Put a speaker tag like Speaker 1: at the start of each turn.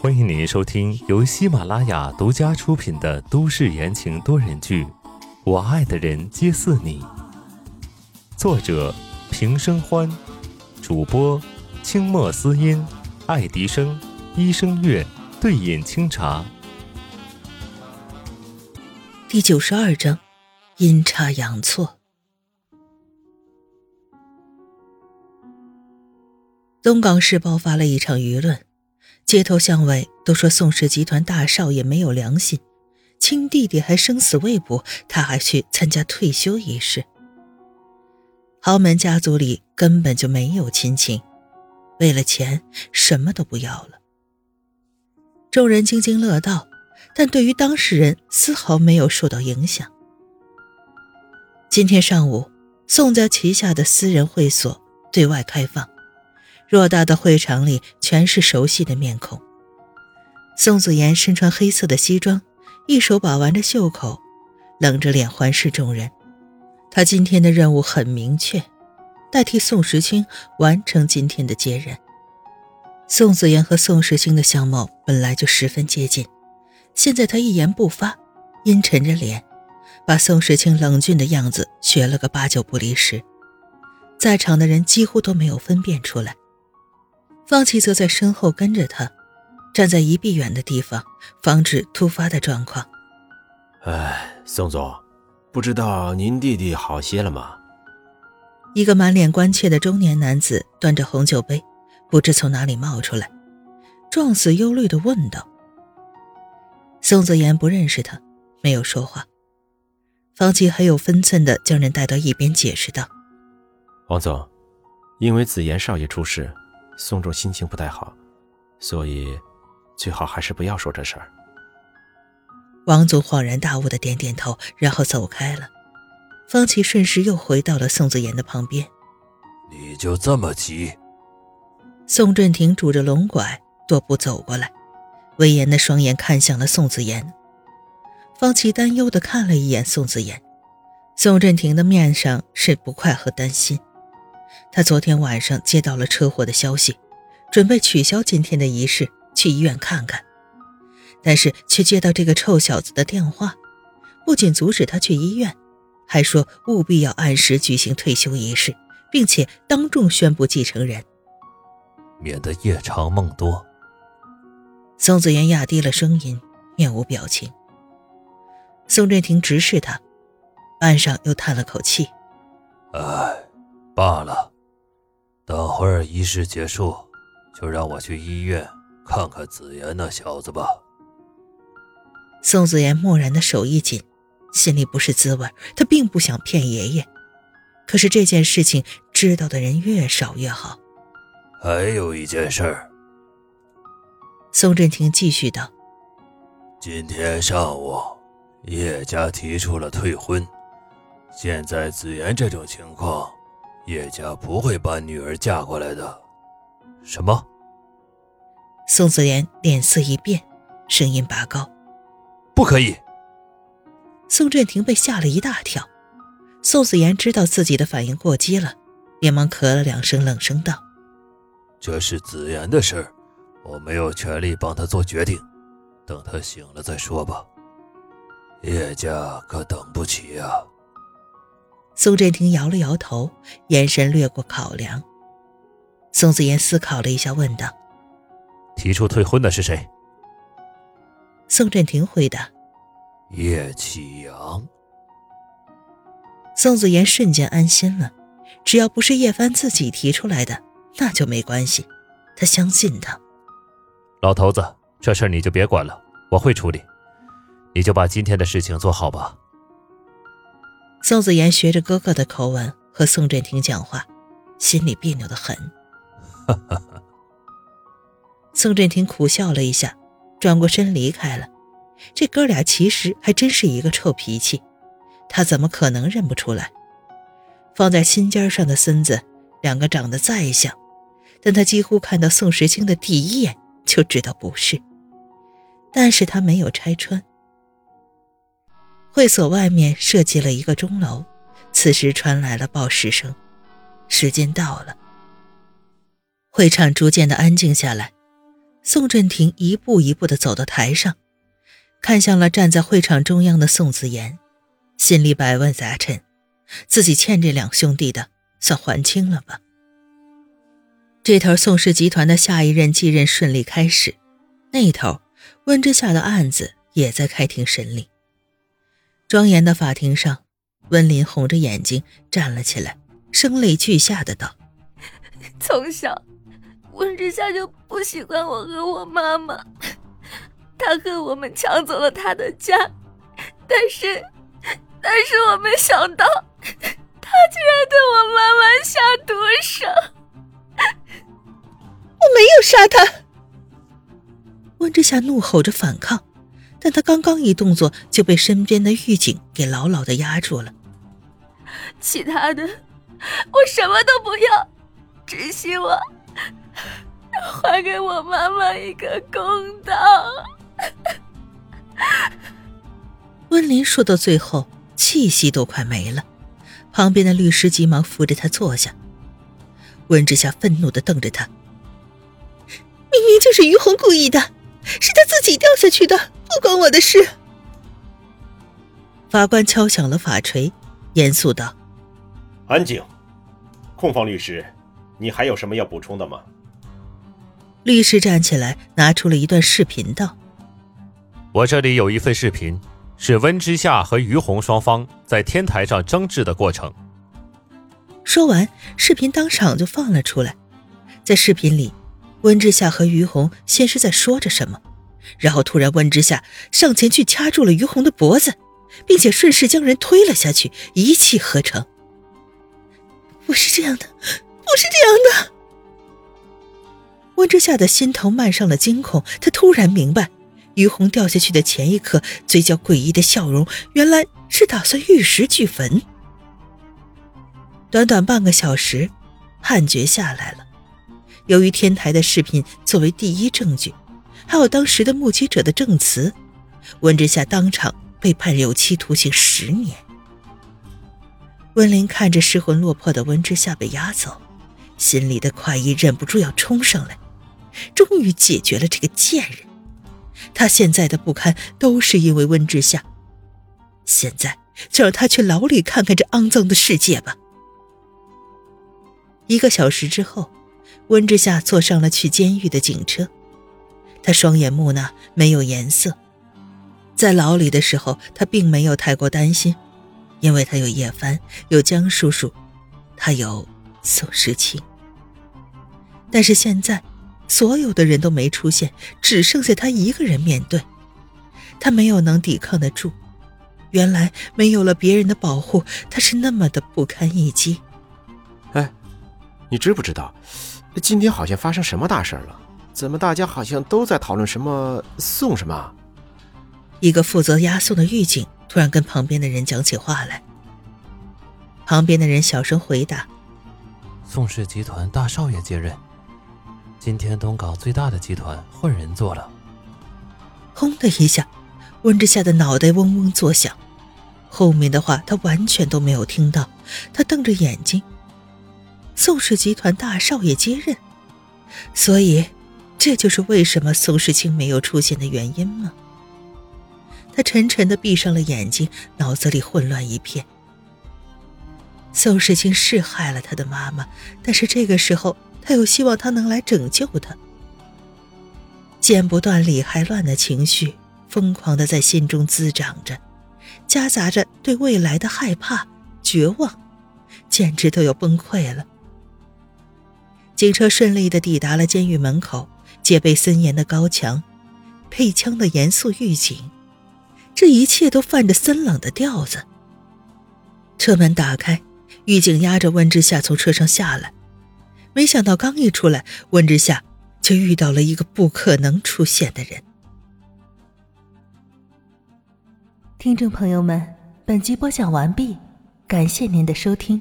Speaker 1: 欢迎您收听由喜马拉雅独家出品的都市言情多人剧《我爱的人皆似你》，作者平生欢，主播清墨思音、爱迪生、医生月、对饮清茶。
Speaker 2: 第九十二章，阴差阳错。东港市爆发了一场舆论。街头巷尾都说宋氏集团大少爷没有良心，亲弟弟还生死未卜，他还去参加退休仪式。豪门家族里根本就没有亲情，为了钱什么都不要了。众人津津乐道，但对于当事人丝毫没有受到影响。今天上午，宋家旗下的私人会所对外开放。偌大的会场里全是熟悉的面孔。宋子妍身穿黑色的西装，一手把玩着袖口，冷着脸环视众人。他今天的任务很明确，代替宋时清完成今天的接任。宋子妍和宋时清的相貌本来就十分接近，现在他一言不发，阴沉着脸，把宋时清冷峻的样子学了个八九不离十。在场的人几乎都没有分辨出来。方琦则在身后跟着他，站在一臂远的地方，防止突发的状况。
Speaker 3: 哎，宋总，不知道您弟弟好些了吗？
Speaker 2: 一个满脸关切的中年男子端着红酒杯，不知从哪里冒出来，状似忧虑的问道。宋子言不认识他，没有说话。方琦很有分寸的将人带到一边，解释道：“
Speaker 3: 王总，因为子言少爷出事。”宋仲心情不太好，所以最好还是不要说这事儿。
Speaker 2: 王总恍然大悟的点点头，然后走开了。方琦顺势又回到了宋子妍的旁边。
Speaker 4: 你就这么急？
Speaker 2: 宋振廷拄着龙拐，踱步走过来，威严的双眼看向了宋子妍。方琦担忧的看了一眼宋子妍，宋振廷的面上是不快和担心。他昨天晚上接到了车祸的消息，准备取消今天的仪式，去医院看看，但是却接到这个臭小子的电话，不仅阻止他去医院，还说务必要按时举行退休仪式，并且当众宣布继承人，
Speaker 4: 免得夜长梦多。
Speaker 2: 宋子妍压低了声音，面无表情。宋振廷直视他，半晌又叹了口气：“
Speaker 4: 唉。”罢了，等会儿仪式结束，就让我去医院看看子言那小子吧。
Speaker 2: 宋子言蓦然的手一紧，心里不是滋味。他并不想骗爷爷，可是这件事情知道的人越少越好。
Speaker 4: 还有一件事儿，
Speaker 2: 宋振廷继续道：“
Speaker 4: 今天上午，叶家提出了退婚，现在子言这种情况。”叶家不会把女儿嫁过来的。
Speaker 1: 什么？
Speaker 2: 宋子妍脸色一变，声音拔高：“
Speaker 1: 不可以！”
Speaker 2: 宋振廷被吓了一大跳。宋子妍知道自己的反应过激了，连忙咳了两声，冷声道：“
Speaker 4: 这是子妍的事儿，我没有权利帮他做决定，等他醒了再说吧。叶家可等不起呀。”
Speaker 2: 宋振庭摇了摇头，眼神掠过考量。宋子妍思考了一下，问道：“
Speaker 1: 提出退婚的是谁？”
Speaker 2: 宋振庭回答：“
Speaker 4: 叶启阳。”
Speaker 2: 宋子妍瞬间安心了，只要不是叶帆自己提出来的，那就没关系。他相信他。
Speaker 1: 老头子，这事你就别管了，我会处理。你就把今天的事情做好吧。
Speaker 2: 宋子妍学着哥哥的口吻和宋振庭讲话，心里别扭的很。宋振庭苦笑了一下，转过身离开了。这哥俩其实还真是一个臭脾气，他怎么可能认不出来？放在心尖上的孙子，两个长得再像，但他几乎看到宋时清的第一眼就知道不是。但是他没有拆穿。会所外面设计了一个钟楼，此时传来了报时声，时间到了。会场逐渐的安静下来，宋振庭一步一步的走到台上，看向了站在会场中央的宋子言，心里百万杂陈。自己欠这两兄弟的，算还清了吧？这头宋氏集团的下一任继任顺利开始，那头温之夏的案子也在开庭审理。庄严的法庭上，温林红着眼睛站了起来，声泪俱下的道：“
Speaker 5: 从小，温之夏就不喜欢我和我妈妈，他恨我们抢走了他的家，但是，但是我没想到。”他竟然对我妈妈下毒手！
Speaker 2: 我没有杀他！温之夏怒吼着反抗，但他刚刚一动作就被身边的狱警给牢牢的压住了。
Speaker 5: 其他的，我什么都不要，只希望还给我妈妈一个公道。
Speaker 2: 温林说到最后，气息都快没了。旁边的律师急忙扶着他坐下。温之夏愤怒的瞪着他：“明明就是于红故意的，是他自己掉下去的，不关我的事。”法官敲响了法锤，严肃道：“
Speaker 3: 安静。控方律师，你还有什么要补充的吗？”
Speaker 2: 律师站起来，拿出了一段视频，道：“
Speaker 1: 我这里有一份视频。”是温之夏和于红双方在天台上争执的过程。
Speaker 2: 说完，视频当场就放了出来。在视频里，温之夏和于红先是在说着什么，然后突然温之夏上前去掐住了于红的脖子，并且顺势将人推了下去，一气呵成。不是这样的，不是这样的。温之夏的心头漫上了惊恐，他突然明白。于红掉下去的前一刻，嘴角诡异的笑容，原来是打算玉石俱焚。短短半个小时，判决下来了。由于天台的视频作为第一证据，还有当时的目击者的证词，温之夏当场被判有期徒刑十年。温林看着失魂落魄的温之夏被押走，心里的快意忍不住要冲上来，终于解决了这个贱人。他现在的不堪都是因为温之夏，现在就让他去牢里看看这肮脏的世界吧。一个小时之后，温之夏坐上了去监狱的警车，他双眼木讷，没有颜色。在牢里的时候，他并没有太过担心，因为他有叶帆，有江叔叔，他有宋时清。但是现在。所有的人都没出现，只剩下他一个人面对。他没有能抵抗得住。原来没有了别人的保护，他是那么的不堪一击。
Speaker 3: 哎，你知不知道，今天好像发生什么大事了？怎么大家好像都在讨论什么送什么？
Speaker 2: 一个负责押送的狱警突然跟旁边的人讲起话来。旁边的人小声回答：“
Speaker 1: 宋氏集团大少爷接任。”今天东港最大的集团换人做了。
Speaker 2: 轰的一下，温之夏的脑袋嗡嗡作响，后面的话他完全都没有听到。他瞪着眼睛，宋氏集团大少爷接任，所以这就是为什么宋世清没有出现的原因吗？他沉沉的闭上了眼睛，脑子里混乱一片。宋世清是害了他的妈妈，但是这个时候。他又希望他能来拯救他，剪不断理还乱的情绪疯狂的在心中滋长着，夹杂着对未来的害怕、绝望，简直都要崩溃了。警车顺利的抵达了监狱门口，戒备森严的高墙，配枪的严肃狱警，这一切都泛着森冷的调子。车门打开，狱警压着温之夏从车上下来。没想到刚一出来，温之夏就遇到了一个不可能出现的人。
Speaker 6: 听众朋友们，本集播讲完毕，感谢您的收听。